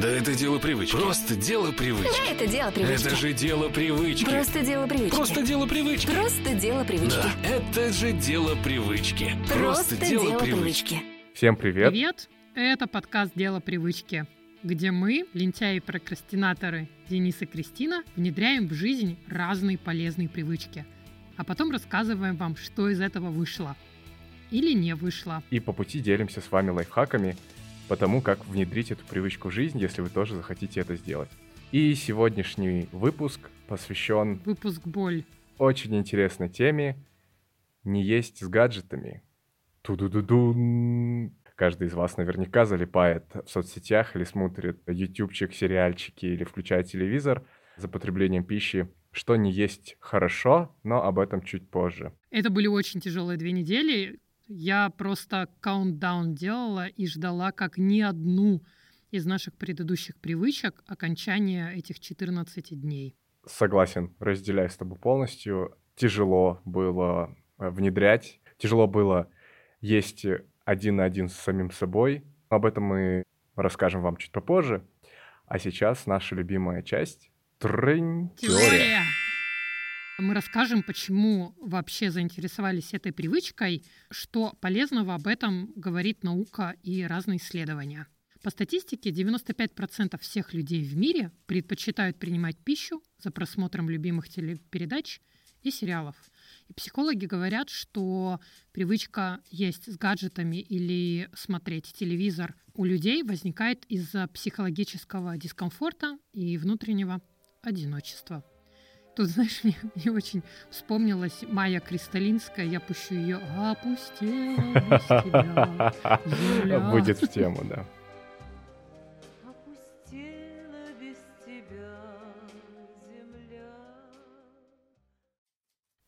Да это дело привычки. Просто дело привычки. Это дело привычки. Это же дело привычки. Просто дело привычки. Просто дело привычки. Просто дело привычки. Да, это же дело привычки. Просто дело привычки. Всем привет. Привет! Это подкаст «Дело привычки», где мы, лентяи и прокрастинаторы Денис и Кристина, внедряем в жизнь разные полезные привычки, а потом рассказываем вам, что из этого вышло или не вышло. И по пути делимся с вами лайфхаками по тому, как внедрить эту привычку в жизнь, если вы тоже захотите это сделать. И сегодняшний выпуск посвящен Выпуск «Боль». очень интересной теме «Не есть с гаджетами». Ту-ду-ду-дун. Каждый из вас наверняка залипает в соцсетях или смотрит ютубчик, сериальчики или включает телевизор за потреблением пищи, что не есть хорошо, но об этом чуть позже. Это были очень тяжелые две недели. Я просто каунтдаун делала и ждала как ни одну из наших предыдущих привычек окончания этих 14 дней. Согласен, разделяю с тобой полностью. Тяжело было э, внедрять, тяжело было есть один на один с самим собой. Об этом мы расскажем вам чуть попозже. А сейчас наша любимая часть — трынь, теория. Мы расскажем, почему вообще заинтересовались этой привычкой, что полезного об этом говорит наука и разные исследования. По статистике, 95% всех людей в мире предпочитают принимать пищу за просмотром любимых телепередач и сериалов. И психологи говорят, что привычка есть с гаджетами или смотреть телевизор у людей возникает из-за психологического дискомфорта и внутреннего одиночества. Тут, знаешь, мне, мне очень вспомнилась Майя Кристалинская. Я пущу ее «Опустела без тебя земля». Будет в тему, да. Опустела без тебя земля.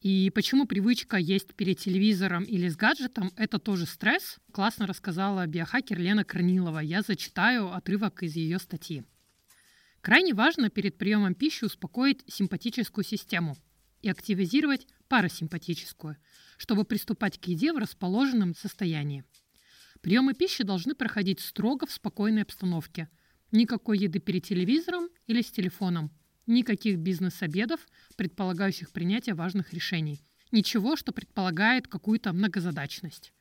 И почему привычка есть перед телевизором или с гаджетом — это тоже стресс? Классно рассказала биохакер Лена Корнилова. Я зачитаю отрывок из ее статьи. Крайне важно перед приемом пищи успокоить симпатическую систему и активизировать парасимпатическую, чтобы приступать к еде в расположенном состоянии. Приемы пищи должны проходить строго в спокойной обстановке. Никакой еды перед телевизором или с телефоном. Никаких бизнес-обедов, предполагающих принятие важных решений. Ничего, что предполагает какую-то многозадачность.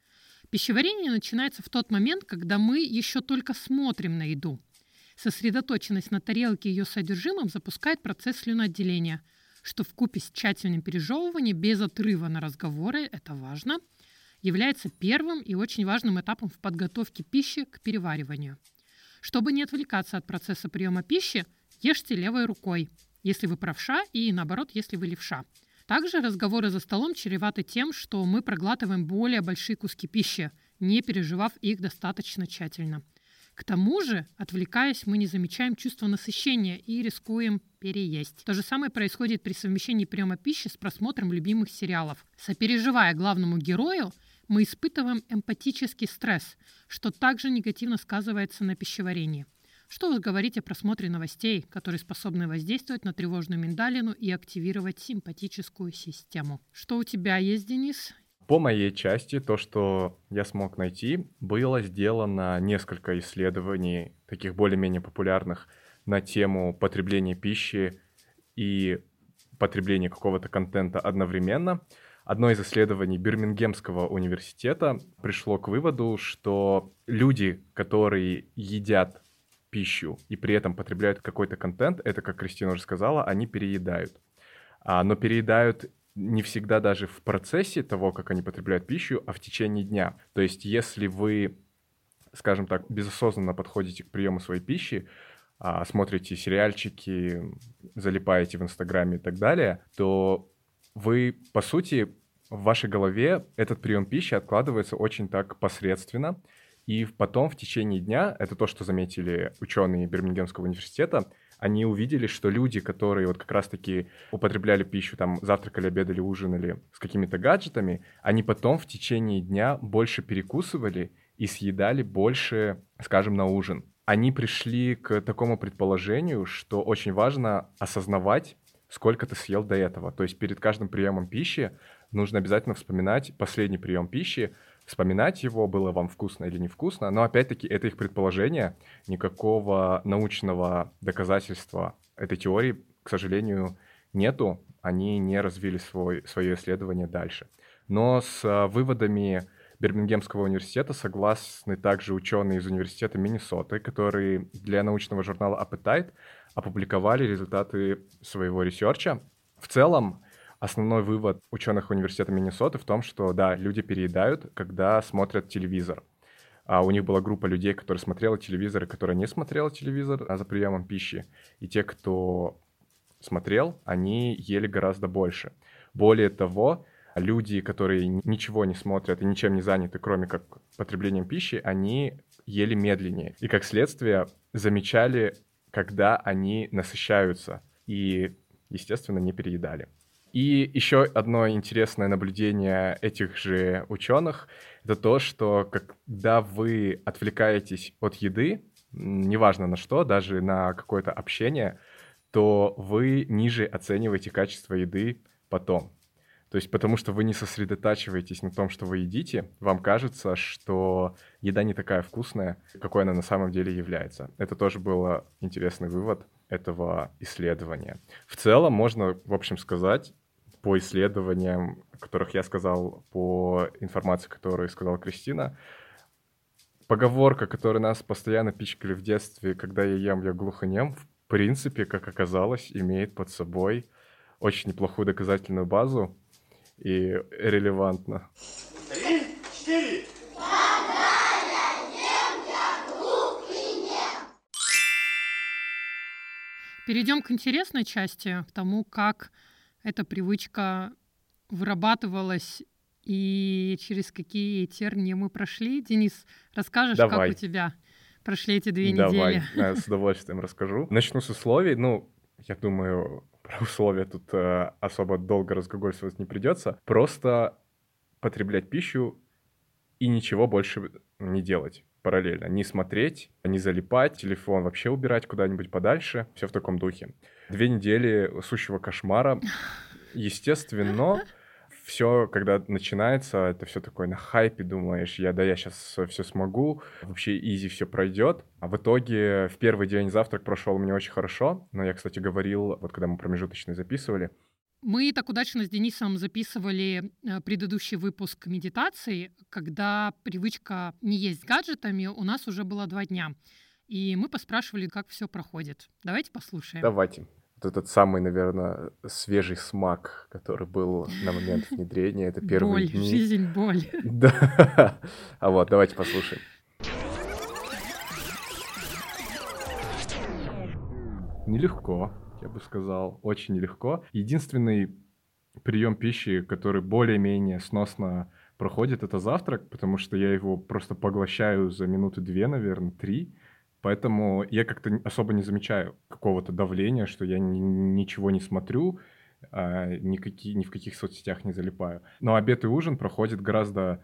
Пищеварение начинается в тот момент, когда мы еще только смотрим на еду. Сосредоточенность на тарелке и ее содержимом запускает процесс слюноотделения, что в купе с тщательным пережевыванием без отрыва на разговоры, это важно, является первым и очень важным этапом в подготовке пищи к перевариванию. Чтобы не отвлекаться от процесса приема пищи, ешьте левой рукой, если вы правша, и наоборот, если вы левша. Также разговоры за столом чреваты тем, что мы проглатываем более большие куски пищи, не переживав их достаточно тщательно. К тому же, отвлекаясь, мы не замечаем чувство насыщения и рискуем переесть. То же самое происходит при совмещении приема пищи с просмотром любимых сериалов. Сопереживая главному герою, мы испытываем эмпатический стресс, что также негативно сказывается на пищеварении. Что уж говорить о просмотре новостей, которые способны воздействовать на тревожную миндалину и активировать симпатическую систему. Что у тебя есть, Денис? По моей части, то, что я смог найти, было сделано несколько исследований, таких более-менее популярных, на тему потребления пищи и потребления какого-то контента одновременно. Одно из исследований Бирмингемского университета пришло к выводу, что люди, которые едят пищу и при этом потребляют какой-то контент, это, как Кристина уже сказала, они переедают. А, но переедают не всегда даже в процессе того, как они потребляют пищу, а в течение дня. То есть, если вы, скажем так, безосознанно подходите к приему своей пищи, а, смотрите сериальчики, залипаете в Инстаграме и так далее, то вы, по сути, в вашей голове этот прием пищи откладывается очень так посредственно, и потом в течение дня, это то, что заметили ученые Бирмингемского университета, они увидели, что люди, которые вот как раз-таки употребляли пищу, там, завтракали, обедали, ужинали с какими-то гаджетами, они потом в течение дня больше перекусывали и съедали больше, скажем, на ужин. Они пришли к такому предположению, что очень важно осознавать, сколько ты съел до этого. То есть перед каждым приемом пищи нужно обязательно вспоминать последний прием пищи, вспоминать его, было вам вкусно или невкусно, но опять-таки это их предположение, никакого научного доказательства этой теории, к сожалению, нету, они не развили свой, свое исследование дальше. Но с а, выводами Бирмингемского университета согласны также ученые из университета Миннесоты, которые для научного журнала Appetite опубликовали результаты своего ресерча. В целом, основной вывод ученых университета Миннесоты в том, что да, люди переедают, когда смотрят телевизор. А у них была группа людей, которые смотрела телевизор и которые не смотрела телевизор а за приемом пищи. И те, кто смотрел, они ели гораздо больше. Более того, люди, которые ничего не смотрят и ничем не заняты, кроме как потреблением пищи, они ели медленнее. И как следствие замечали, когда они насыщаются и, естественно, не переедали. И еще одно интересное наблюдение этих же ученых — это то, что когда вы отвлекаетесь от еды, неважно на что, даже на какое-то общение, то вы ниже оцениваете качество еды потом. То есть потому что вы не сосредотачиваетесь на том, что вы едите, вам кажется, что еда не такая вкусная, какой она на самом деле является. Это тоже был интересный вывод этого исследования. В целом можно, в общем, сказать, по исследованиям, которых я сказал, по информации, которую сказала Кристина, поговорка, которую нас постоянно пичкали в детстве, когда я ем, я глухонем, в принципе, как оказалось, имеет под собой очень неплохую доказательную базу и релевантно. Три, четыре. Перейдем к интересной части, к тому, как эта привычка вырабатывалась и через какие тернии мы прошли. Денис, расскажешь, Давай. как у тебя прошли эти две Давай, недели? я с удовольствием расскажу. Начну с условий. Ну, я думаю, про условия тут э, особо долго разглагольствовать не придется. Просто потреблять пищу и ничего больше не делать параллельно. Не смотреть, не залипать, телефон вообще убирать куда-нибудь подальше. Все в таком духе. Две недели сущего кошмара. Естественно, все, когда начинается, это все такое на хайпе, думаешь, я да, я сейчас все смогу, вообще изи все пройдет. А в итоге в первый день завтрак прошел мне очень хорошо, но я, кстати, говорил, вот когда мы промежуточный записывали, Мы так удачно с Денисом записывали э, предыдущий выпуск медитации, когда привычка не есть гаджетами у нас уже было два дня. И мы поспрашивали, как все проходит. Давайте послушаем. давайте. Вот этот самый, наверное, свежий смак, который был на момент внедрения, это первые боль, дни. жизнь, боль. Да. А вот, давайте послушаем. Нелегко, я бы сказал, очень нелегко. Единственный прием пищи, который более-менее сносно проходит, это завтрак, потому что я его просто поглощаю за минуты две, наверное, три. Поэтому я как-то особо не замечаю какого-то давления, что я ни- ничего не смотрю, а, никаки- ни в каких соцсетях не залипаю. Но обед и ужин проходит гораздо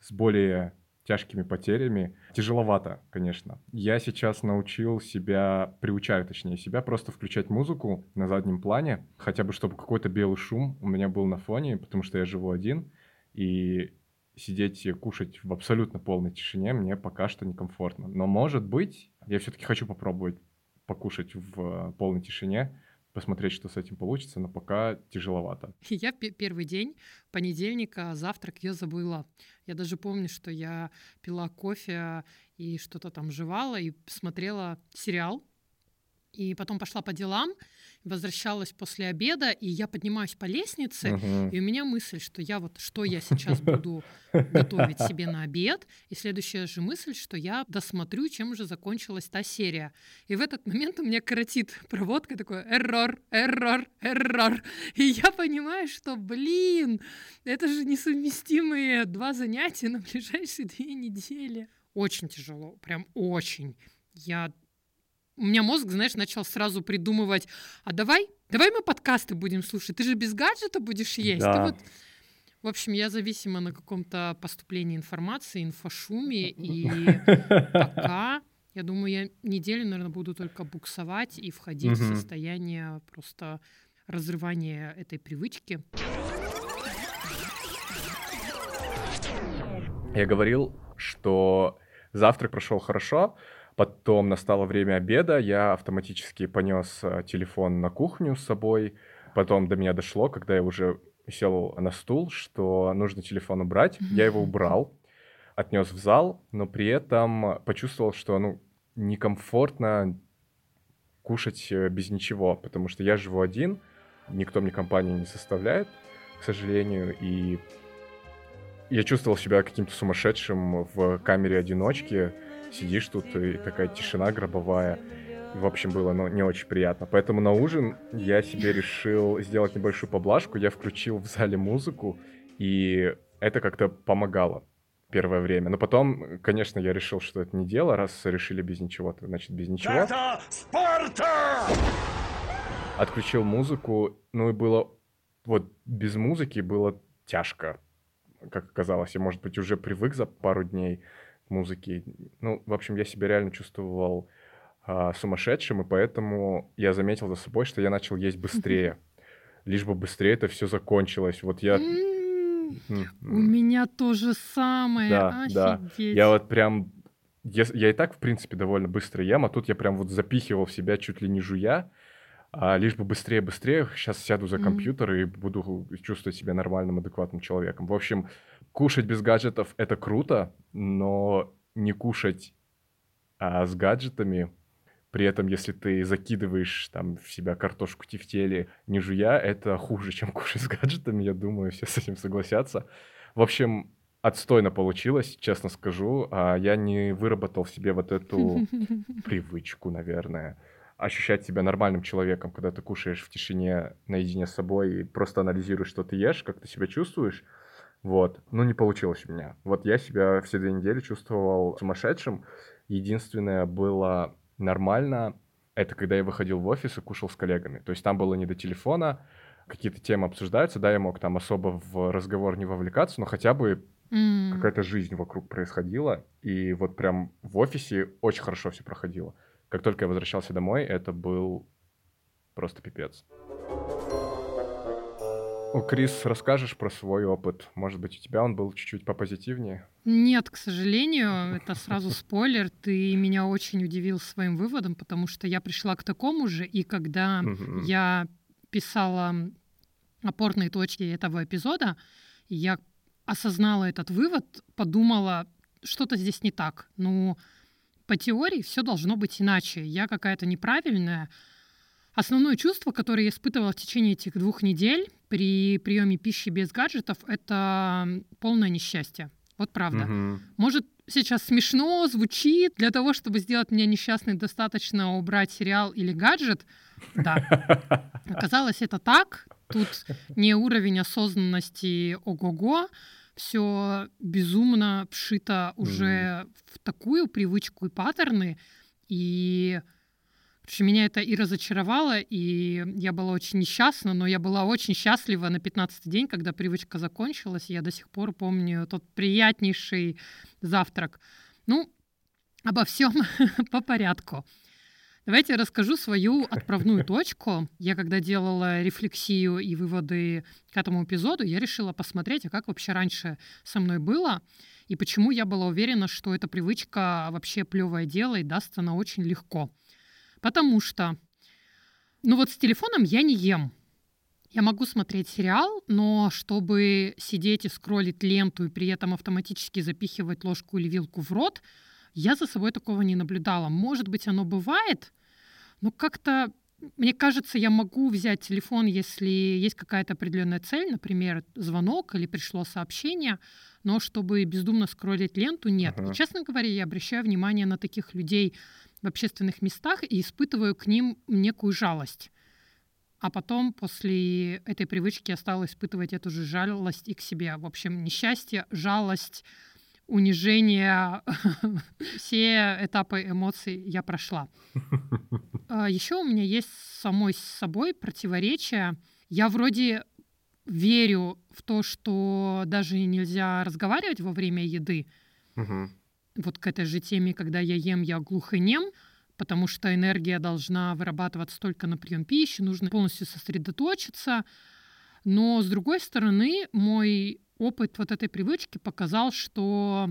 с более тяжкими потерями. Тяжеловато, конечно. Я сейчас научил себя, приучаю точнее себя, просто включать музыку на заднем плане, хотя бы чтобы какой-то белый шум у меня был на фоне, потому что я живу один, и сидеть и кушать в абсолютно полной тишине мне пока что некомфортно. Но может быть, я все-таки хочу попробовать покушать в полной тишине, посмотреть, что с этим получится, но пока тяжеловато. Я пе- первый день понедельника завтрак я забыла. Я даже помню, что я пила кофе и что-то там жевала и смотрела сериал. И потом пошла по делам, возвращалась после обеда, и я поднимаюсь по лестнице, Мгм. и у меня мысль, что я вот что я сейчас буду готовить себе на обед, и следующая же мысль, что я досмотрю, чем уже закончилась та серия. И в этот момент у меня коротит проводка такой эррор, эррор, эррор. И я понимаю, что, блин, это же несовместимые два занятия на ближайшие две недели. Очень тяжело, прям очень. Я у меня мозг, знаешь, начал сразу придумывать, а давай, давай мы подкасты будем слушать, ты же без гаджета будешь есть. Ты Да. вот... В общем, я зависима на каком-то поступлении информации, инфошуме, и пока, я думаю, я неделю, наверное, буду только буксовать и входить в состояние просто разрывания этой привычки. Я говорил, что завтрак прошел хорошо, потом настало время обеда, я автоматически понес э, телефон на кухню с собой, потом до меня дошло, когда я уже сел на стул, что нужно телефон убрать, я его убрал, отнес в зал, но при этом почувствовал, что ну некомфортно кушать э, без ничего, потому что я живу один, никто мне компанию не составляет, к сожалению, и я чувствовал себя каким-то сумасшедшим в камере одиночки. Сидишь тут, и такая тишина гробовая. В общем, было ну, не очень приятно. Поэтому на ужин я себе решил сделать небольшую поблажку. Я включил в зале музыку, и это как-то помогало первое время. Но потом, конечно, я решил, что это не дело. Раз решили без ничего, то значит без ничего. Это Спарта! Отключил музыку, ну и было... Вот без музыки было тяжко, как оказалось. Я, может быть, уже привык за пару дней к музыке. Ну, в общем, я себя реально чувствовал а, сумасшедшим, и поэтому я заметил за собой, что я начал есть быстрее. Лишь бы быстрее это все закончилось. Вот я... У меня то же самое. Да, да. Я вот прям... Я, я и так, в принципе, довольно быстро ем, а тут я прям вот запихивал в себя чуть ли не жуя, а лишь бы быстрее, быстрее. Сейчас сяду за компьютер и буду чувствовать себя нормальным, адекватным человеком. В общем, кушать без гаджетов — это круто, но не кушать а, с гаджетами, при этом, если ты закидываешь там в себя картошку тефтели, не жуя, это хуже, чем кушать с гаджетами, я думаю, все с этим согласятся. В общем, отстойно получилось, честно скажу. А я не выработал в себе вот эту привычку, наверное, ощущать себя нормальным человеком, когда ты кушаешь в тишине наедине с собой и просто анализируешь, что ты ешь, как ты себя чувствуешь. Вот. Ну, не получилось у меня. Вот я себя все две недели чувствовал сумасшедшим. Единственное было нормально, это когда я выходил в офис и кушал с коллегами. То есть там было не до телефона, какие-то темы обсуждаются, да, я мог там особо в разговор не вовлекаться, но хотя бы М. какая-то жизнь вокруг происходила, и вот прям в офисе очень хорошо все проходило. Как только я возвращался домой, это был просто пипец. О, Крис, расскажешь про свой опыт? Может быть, у тебя он был чуть-чуть попозитивнее? Нет, к сожалению, это сразу спойлер. Ты меня очень удивил своим выводом, потому что я пришла к такому же, и когда Мгм. я писала опорные точки этого эпизода, я осознала этот вывод, подумала, что-то здесь не так. Ну, по теории все должно быть иначе. Я какая-то неправильная. Основное чувство, которое я испытывала в течение этих двух недель при приеме пищи без гаджетов, это полное несчастье. Вот правда. Мгм. Может, сейчас смешно звучит. Для того, чтобы сделать меня несчастной, достаточно убрать сериал или гаджет. Да. Оказалось, это так. Тут не уровень осознанности ого-го. Все безумно вшито уже в такую привычку и паттерны. И Короче, меня это и разочаровало, и я была очень несчастна, но я была очень счастлива на 15-й день, когда привычка закончилась. Я до сих пор помню тот приятнейший завтрак. Ну, обо всем по порядку. Давайте я расскажу свою отправную точку. Я когда делала рефлексию и выводы к этому эпизоду, я решила посмотреть, а как вообще раньше со мной было, и почему я была уверена, что эта привычка вообще плевое дело и даст она очень легко. Потому что, ну вот с телефоном я не ем. Я могу смотреть сериал, но чтобы сидеть и скроллить ленту и при этом автоматически запихивать ложку или вилку в рот, я за собой такого не наблюдала. Может быть, оно бывает, но как-то, мне кажется, я могу взять телефон, если есть какая-то определенная цель, например, звонок или пришло сообщение, но чтобы бездумно скроллить ленту, нет. Ага. И, честно говоря, я обращаю внимание на таких людей в общественных местах и испытываю к ним некую жалость. А потом, после этой привычки, я стала испытывать эту же жалость и к себе. В общем, несчастье, жалость, унижение, все этапы эмоций я прошла. А Еще у меня есть самой с собой противоречие. Я вроде верю в то, что даже нельзя разговаривать во время еды, Мгм. Вот к этой же теме, когда я ем, я глухонем, потому что энергия должна вырабатываться только на прием пищи, нужно полностью сосредоточиться. Но, с другой стороны, мой опыт вот этой привычки показал, что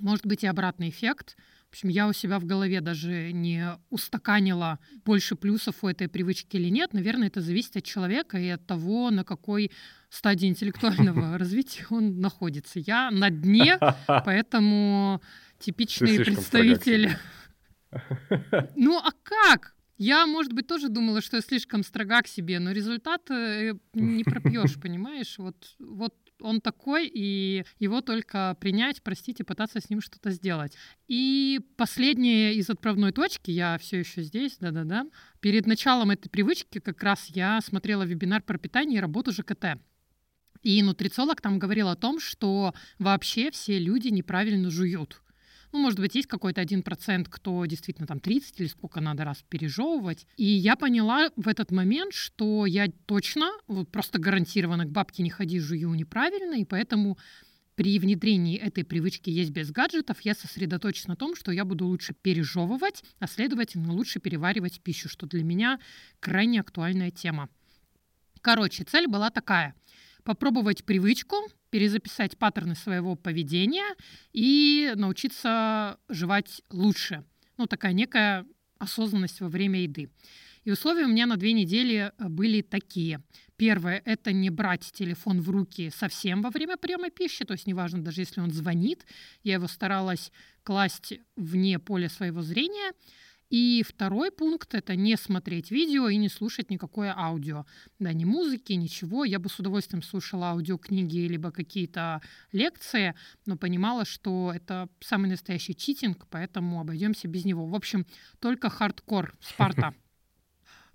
может быть и обратный эффект. В общем, я у себя в голове даже не устаканила больше плюсов у этой привычки или нет. Наверное, это зависит от человека и от того, на какой стадии интеллектуального развития он находится. Я на дне, поэтому типичный представитель. Ну а как? Я, может быть, тоже думала, что я слишком строга к себе, но результат э, не пропьешь, понимаешь? Вот, вот он такой, и его только принять, простить и пытаться с ним что-то сделать. И последнее из отправной точки, я все еще здесь, да-да-да. Перед началом этой привычки как раз я смотрела вебинар про питание и работу ЖКТ. И нутрициолог там говорил о том, что вообще все люди неправильно жуют. Ну, может быть, есть какой-то один процент, кто действительно там 30 или сколько надо раз пережевывать. И я поняла в этот момент, что я точно, вот просто гарантированно к бабке не ходи, жую неправильно, и поэтому при внедрении этой привычки есть без гаджетов, я сосредоточена на том, что я буду лучше пережевывать, а следовательно лучше переваривать пищу, что для меня крайне актуальная тема. Короче, цель была такая — попробовать привычку, перезаписать паттерны своего поведения и научиться жевать лучше. Ну, такая некая осознанность во время еды. И условия у меня на две недели э, были такие. Первое — это не брать телефон в руки совсем во время приема пищи, то есть неважно, даже если он звонит, я его старалась класть вне поля своего зрения. И второй пункт — это не смотреть видео и не слушать никакое аудио. Да, ни музыки, ничего. Я бы с удовольствием слушала аудиокниги либо какие-то лекции, но понимала, что это самый настоящий читинг, поэтому обойдемся без него. В общем, только хардкор, Спарта.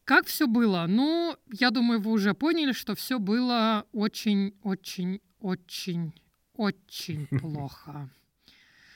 Как все было? Ну, я думаю, вы уже поняли, что все было очень-очень-очень-очень плохо.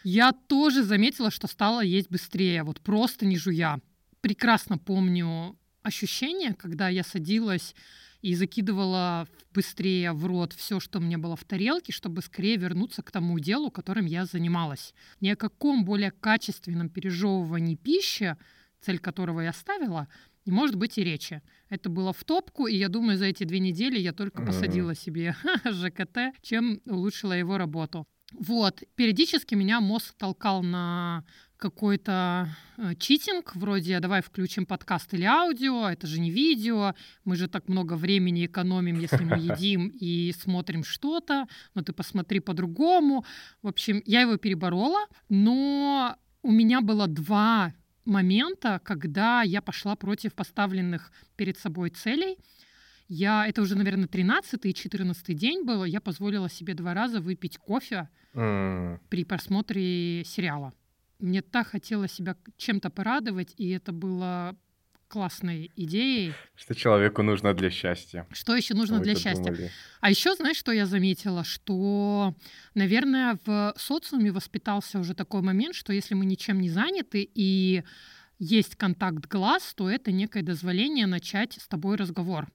Я тоже заметила, что стала есть быстрее, вот просто не жуя. Прекрасно помню ощущение, когда я садилась и закидывала быстрее в рот все, что мне было в тарелке, чтобы скорее вернуться к тому делу, которым я занималась. Ни о каком более качественном пережевывании пищи, цель которого я ставила, не может быть и речи. Это было в топку, и я думаю, за эти две недели я только посадила себе ЖКТ, чем улучшила его работу. Вот, периодически меня мозг толкал на какой-то э, читинг, вроде «давай включим подкаст или аудио, это же не видео, мы же так много времени экономим, если мы едим и смотрим что-то, но ты посмотри по-другому». В общем, я его переборола, но у меня было два момента, когда я пошла против поставленных перед собой целей — я, это уже, наверное, 13 и 14 день было, я позволила себе два раза выпить кофе при просмотре сериала. Мне так хотелось себя чем-то порадовать, и это было классной идеей. Что человеку нужно для счастья? Что еще нужно для счастья? думали. А еще, знаешь, что я заметила? Что, наверное, в социуме воспитался уже такой момент, что если мы ничем не заняты и есть контакт глаз, то это некое дозволение начать с тобой разговор.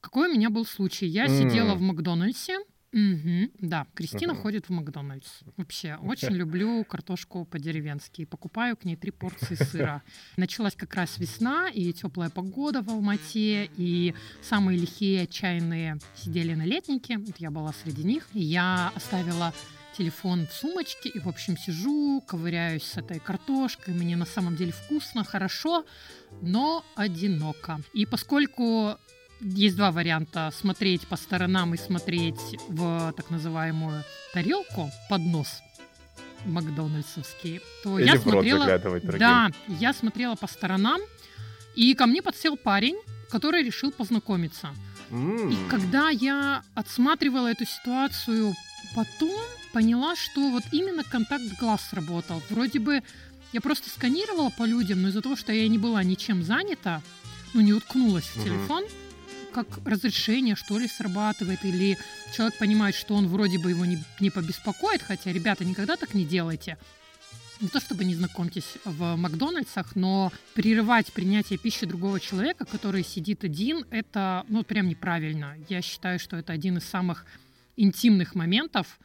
Какой у меня был случай? Я сидела М. в Макдональдсе. Мгм, да, Кристина Мгм. ходит в Макдональдс. Вообще, очень люблю картошку по-деревенски. Покупаю к ней три порции сыра. Началась как раз весна и теплая погода в Алмате, и самые лихие, отчаянные сидели на летнике. Вот я была среди них. И я оставила телефон в сумочке, и, в общем, сижу, ковыряюсь с этой картошкой. Мне на самом деле вкусно, хорошо, но одиноко. И поскольку есть два варианта. Смотреть по сторонам и смотреть в так называемую тарелку, поднос макдональдсовский, то Или я смотрела... Да, я смотрела по сторонам, и ко мне подсел парень, который решил познакомиться. М, И когда я отсматривала эту ситуацию потом, поняла, что вот именно контакт глаз сработал. Вроде бы я просто сканировала по людям, но из-за того, что я не была ничем занята, ну, не уткнулась в Мгм. телефон, как разрешение, что ли, срабатывает, или человек понимает, что он вроде бы его не, не побеспокоит, хотя, ребята, никогда так не делайте. Не то чтобы не знакомьтесь в Макдональдсах, но прерывать принятие пищи другого человека, который сидит один, это, ну, прям неправильно. Я считаю, что это один из самых интимных моментов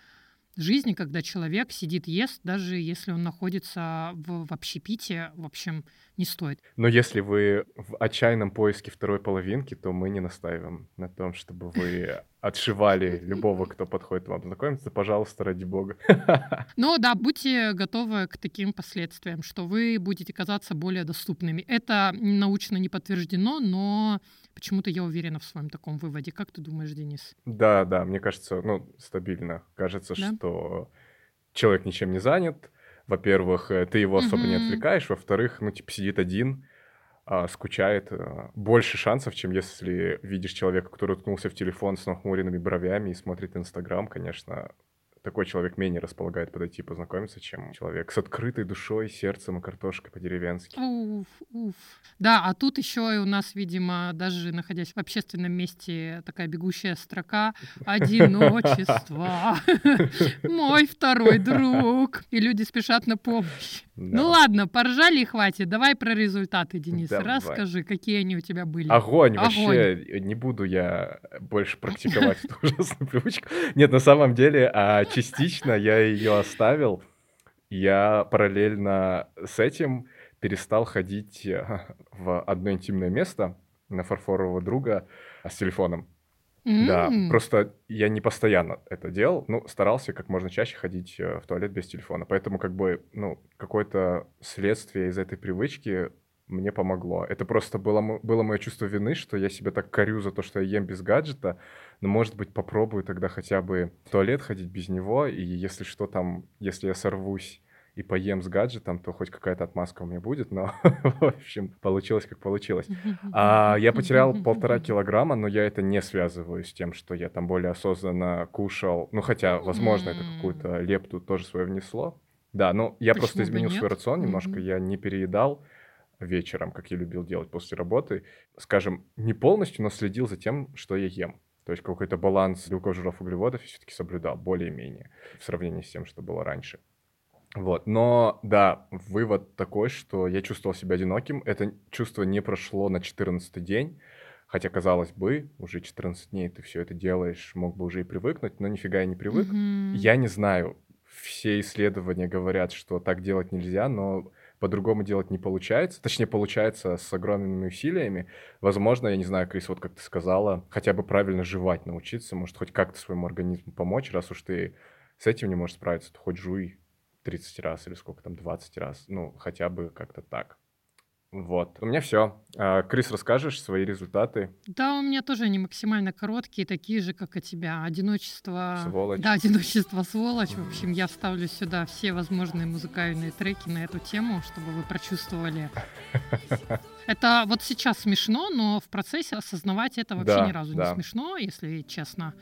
жизни, когда человек сидит, ест, даже если он находится в, в общепите, в общем, не стоит. Но если вы в отчаянном поиске второй половинки, то мы не настаиваем на том, чтобы вы отшивали любого, кто подходит вам знакомиться, пожалуйста, ради бога. Но да, будьте готовы к таким последствиям, что вы будете казаться более доступными. Это научно не подтверждено, но почему-то я уверена в своем таком выводе. Как ты думаешь, Денис? Да, да, мне кажется, ну, стабильно. Кажется, Да? что человек ничем не занят. Во-первых, э, ты его особо не Мгм. отвлекаешь. Во-вторых, ну, типа, сидит один, а, скучает. а, Больше шансов, чем если видишь человека, который уткнулся в телефон с нахмуренными бровями и смотрит Инстаграм, конечно, такой человек менее располагает подойти и познакомиться, чем человек с открытой душой, сердцем и картошкой по-деревенски. Уф, уф. Да, а тут еще и у нас, видимо, даже находясь в общественном месте, такая бегущая строка «Одиночество, мой второй друг». И люди спешат на помощь. Ну ладно, поржали и хватит. Давай про результаты, Денис. Расскажи, какие они у тебя были. Огонь, Огонь. вообще, не буду я больше практиковать эту ужасную привычку. Нет, на самом деле, а, частично я ее оставил. Я параллельно с этим перестал ходить э, в одно интимное место на фарфорового друга а, с телефоном. Да, М, просто я не постоянно это делал, ну, старался как можно чаще ходить э, в туалет без телефона. Поэтому как бы, ну, какое-то следствие из этой привычки мне помогло. Это просто было, было мое чувство вины, что я себя так корю за то, что я ем без гаджета. Но, может быть, попробую тогда хотя бы в туалет ходить без него. И если что там, если я сорвусь и поем с гаджетом, то хоть какая-то отмазка у меня будет. Но, в общем, получилось как получилось. А, я потерял полтора килограмма, но я это не связываю с тем, что я там более осознанно кушал. Ну, хотя, возможно, это какую-то лепту тоже свое внесло. Да, ну, я просто Почему бы изменил свой рацион немножко. Я не переедал вечером, как я любил делать после работы. Скажем, не полностью, но следил за тем, что я ем. То есть какой-то баланс белков, жиров, углеводов я все-таки соблюдал, более-менее, в сравнении с тем, что было раньше. Вот, но да, вывод такой, что я чувствовал себя одиноким. Это чувство не прошло на 14 день, хотя, казалось бы, уже 14 дней ты все это делаешь, мог бы уже и привыкнуть, но нифига я не привык. Мгм. Я не знаю, все исследования говорят, что так делать нельзя, но по-другому делать не получается. Точнее, получается с огромными усилиями. Возможно, я не знаю, Крис, вот как ты сказала, хотя бы правильно жевать научиться, может, хоть как-то своему организму помочь, раз уж ты с этим не можешь справиться, то хоть жуй 30 раз или сколько там, 20 раз. Ну, хотя бы как-то так. Вот. У меня все. Крис, расскажешь свои результаты? Да, у меня тоже они максимально короткие, такие же, как и тебя. Одиночество... Сволочь. Да, одиночество сволочь. В общем, я вставлю сюда все возможные музыкальные треки на эту тему, чтобы вы прочувствовали. Это вот сейчас смешно, но в процессе осознавать это вообще Да, ни разу да. не смешно, если честно.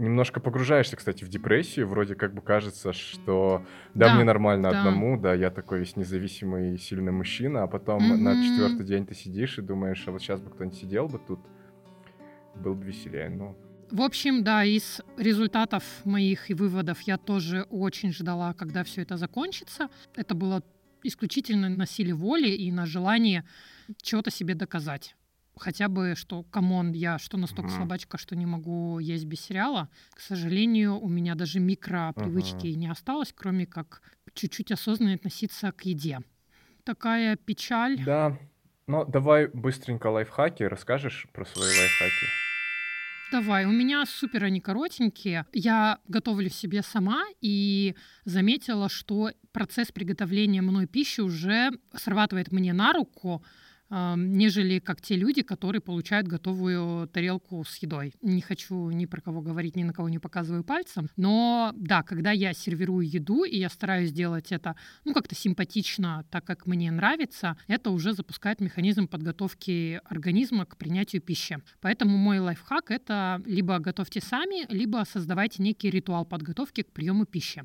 Немножко погружаешься, кстати, в депрессию. Вроде как бы кажется, что да, Да, мне нормально да. одному, да, я такой весь независимый, сильный мужчина, а потом на Мгм. четвертый день ты сидишь и думаешь, а вот сейчас бы кто-нибудь сидел бы тут, был бы веселее. Ну, В общем, да, из результатов моих и выводов я тоже очень ждала, когда все это закончится. Это было исключительно на силе воли и на желании чего-то себе доказать. Хотя бы, что, come on, я что настолько Мгм. слабачка, что не могу есть без сериала. К сожалению, у меня даже микропривычки не осталось, кроме как чуть-чуть осознанно относиться к еде. Такая печаль. да. Но давай быстренько лайфхаки. Расскажешь про свои лайфхаки? Давай, у меня супер они коротенькие. Я готовлю себе сама и заметила, что процесс приготовления мной пищи уже срабатывает мне на руку, нежели как те люди, которые получают готовую тарелку с едой. Не хочу ни про кого говорить, ни на кого не показываю пальцем, но да, когда я сервирую еду, и я стараюсь делать это, ну, как-то симпатично, так как мне нравится, это уже запускает механизм подготовки организма к принятию пищи. Поэтому мой лайфхак — это либо готовьте сами, либо создавайте некий ритуал подготовки к приему пищи.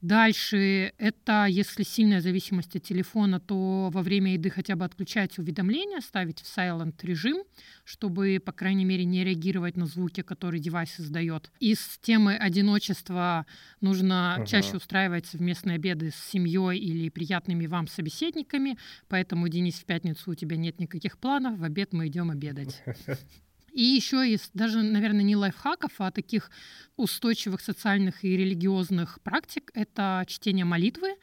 Дальше это, если сильная зависимость от телефона, то во время еды хотя бы отключать уведомления, ставить в silent режим, чтобы, по крайней мере, не реагировать на звуки, которые девайс издает. Из темы одиночества нужно Ага. чаще устраивать совместные обеды с семьей или приятными вам собеседниками. Поэтому, Денис, в пятницу у тебя нет никаких планов, в обед мы идем обедать. И еще из даже, наверное, не лайфхаков, а таких устойчивых социальных и религиозных практик — это чтение молитвы.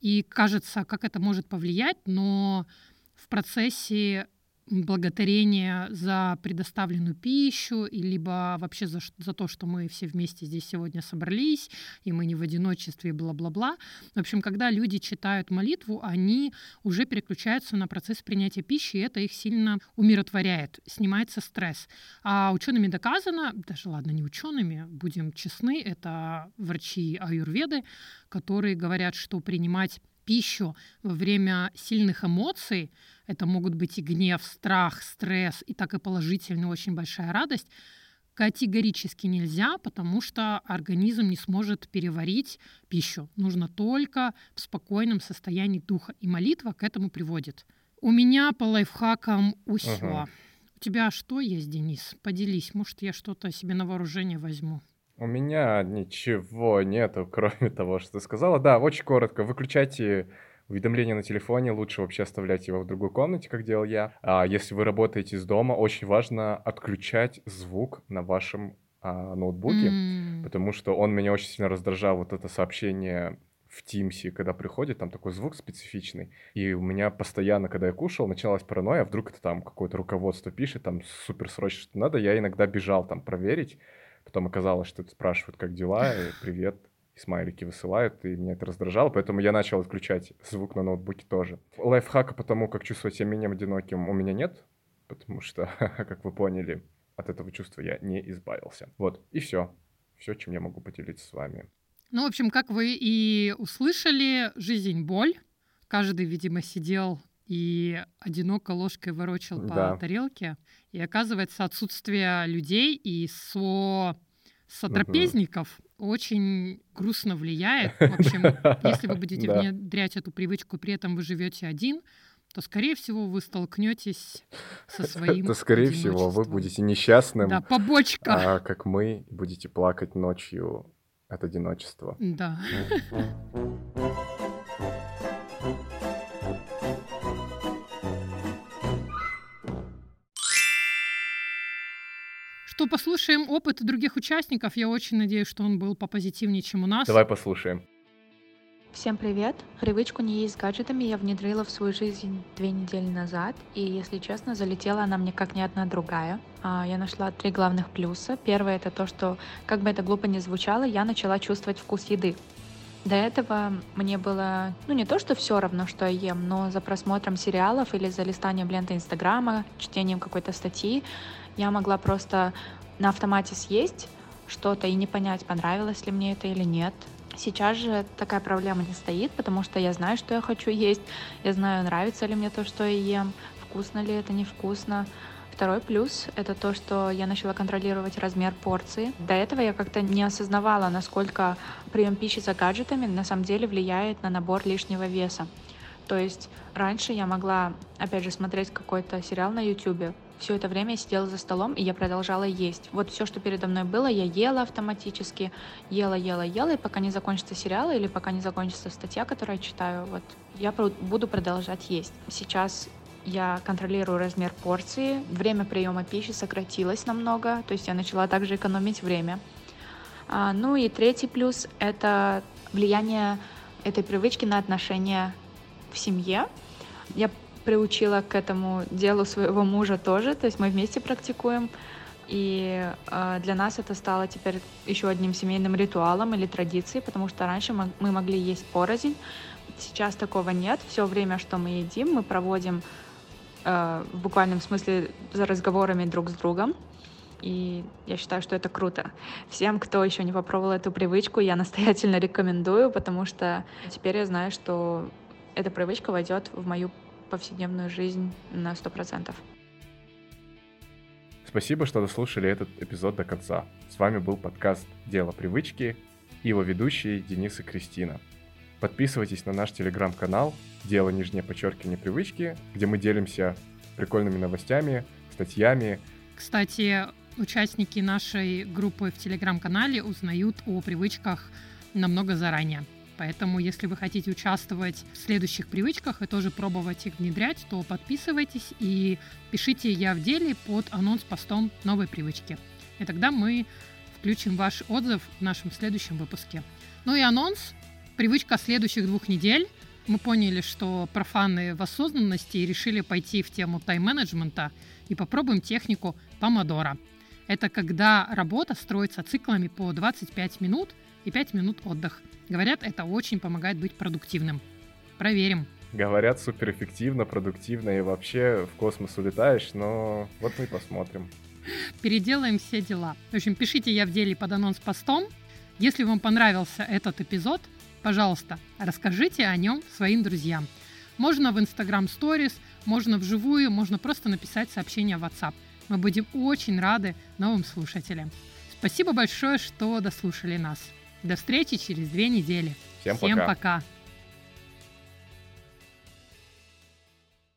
И кажется, как это может повлиять, но в процессе благодарение за предоставленную пищу, либо вообще за, за то, что мы все вместе здесь сегодня собрались, и мы не в одиночестве, и бла-бла-бла. В общем, когда люди читают молитву, они уже переключаются на процесс принятия пищи, и это их сильно умиротворяет, снимается стресс. А учеными доказано, даже ладно, не учеными, будем честны, это врачи аюрведы, которые говорят, что принимать пищу во время сильных эмоций, это могут быть и гнев, страх, стресс, и так и положительная очень большая радость, категорически нельзя, потому что организм не сможет переварить пищу. Нужно только в спокойном состоянии духа. И молитва к этому приводит. У меня по лайфхакам усё. Ага. У тебя что есть, Денис? Поделись. Может, я что-то себе на вооружение возьму. У меня ничего нету, кроме того, что ты сказала. Да, очень коротко. Выключайте уведомления на телефоне, лучше вообще оставлять его в другой комнате, как делал я. А если вы работаете из дома, очень важно отключать звук на вашем а, ноутбуке, М, потому что он меня очень сильно раздражал, вот это сообщение в Тимсе, когда приходит, там такой звук специфичный. И у меня постоянно, когда я кушал, началась паранойя, а вдруг это там какое-то руководство пишет, там супер срочно что надо. Я иногда бежал там проверить, Потом оказалось, что это спрашивают, как дела, и привет, и смайлики высылают, и меня это раздражало, поэтому я начал отключать звук на ноутбуке тоже. Лайфхака по тому, как чувствовать себя менее одиноким, у меня нет, потому что, как вы поняли, от этого чувства я не избавился. Вот, и все. Все, чем я могу поделиться с вами. Ну, в общем, как вы и услышали, жизнь — боль. Каждый, видимо, сидел и одиноко ложкой ворочал по Да. тарелке. И оказывается, отсутствие людей и со сотрапезников очень грустно влияет. В общем, если вы будете Да. внедрять эту привычку, при этом вы живете один, то, скорее всего, вы столкнетесь со своим То, скорее всего, вы будете несчастным, Да, побочка. а, как мы, будете плакать ночью от одиночества. Да. Послушаем опыт других участников. Я очень надеюсь, что он был попозитивнее, чем у нас. Давай послушаем. Всем привет! Привычку не есть с гаджетами я внедрила в свою жизнь две недели назад, и, если честно, залетела она мне как ни одна другая. А, Я нашла три главных плюса. Первое это то, что, как бы это глупо ни звучало, я начала чувствовать вкус еды. До этого мне было, ну не то, что все равно, что я ем, но за просмотром сериалов или за листанием ленты Инстаграма, чтением какой-то статьи, я могла просто на автомате съесть что-то и не понять, понравилось ли мне это или нет. Сейчас же такая проблема не стоит, потому что я знаю, что я хочу есть, я знаю, нравится ли мне то, что я ем, вкусно ли это, невкусно. Второй плюс — это то, что я начала контролировать размер порции. До этого я как-то не осознавала, насколько прием пищи за гаджетами на самом деле влияет на набор лишнего веса. То есть раньше я могла, опять же, смотреть какой-то сериал на YouTube. Все это время я сидела за столом, и я продолжала есть. Вот все, что передо мной было, я ела автоматически, ела, ела, ела, и пока не закончится сериал или пока не закончится статья, которую я читаю, вот я буду продолжать есть. Сейчас я контролирую размер порции, время приема пищи сократилось намного, то есть я начала также экономить время. А, ну и третий плюс — это влияние этой привычки на отношения в семье. Я приучила к этому делу своего мужа тоже, то есть мы вместе практикуем. И э, для нас это стало теперь еще одним семейным ритуалом или традицией, потому что раньше мы, мы могли есть порознь, сейчас такого нет. Все время, что мы едим, мы проводим э, в буквальном смысле за разговорами друг с другом. И я считаю, что это круто. Всем, кто еще не попробовал эту привычку, я настоятельно рекомендую, потому что теперь я знаю, что эта привычка войдет в мою повседневную жизнь на сто процентов. Спасибо, что дослушали этот эпизод до конца. С вами был подкаст «Дело привычки» и его ведущие Денис и Кристина. Подписывайтесь на наш телеграм-канал «Дело нижнее подчеркивание привычки», где мы делимся прикольными новостями, статьями. Кстати, участники нашей группы в телеграм-канале узнают о привычках намного заранее. Поэтому, если вы хотите участвовать в следующих привычках и тоже пробовать их внедрять, то подписывайтесь и пишите «Я в деле» под анонс-постом новой привычки. И тогда мы включим ваш отзыв в нашем следующем выпуске. Ну и анонс. Привычка следующих двух недель Мы поняли, что профаны в осознанности и решили пойти в тему тайм-менеджмента и попробуем технику помодора. Это когда работа строится циклами по 25 минут и 5 минут отдых. Говорят, это очень помогает быть продуктивным. Проверим. Говорят, суперэффективно, продуктивно и вообще в космос улетаешь, но вот мы посмотрим. Переделаем все дела. В общем, пишите «Я в деле» под анонс постом. Если вам понравился этот эпизод, пожалуйста, расскажите о нем своим друзьям. Можно в Instagram Stories, можно вживую, можно просто написать сообщение в WhatsApp. Мы будем очень рады новым слушателям. Спасибо большое, что дослушали нас. До встречи через две недели. Всем Всем пока. пока.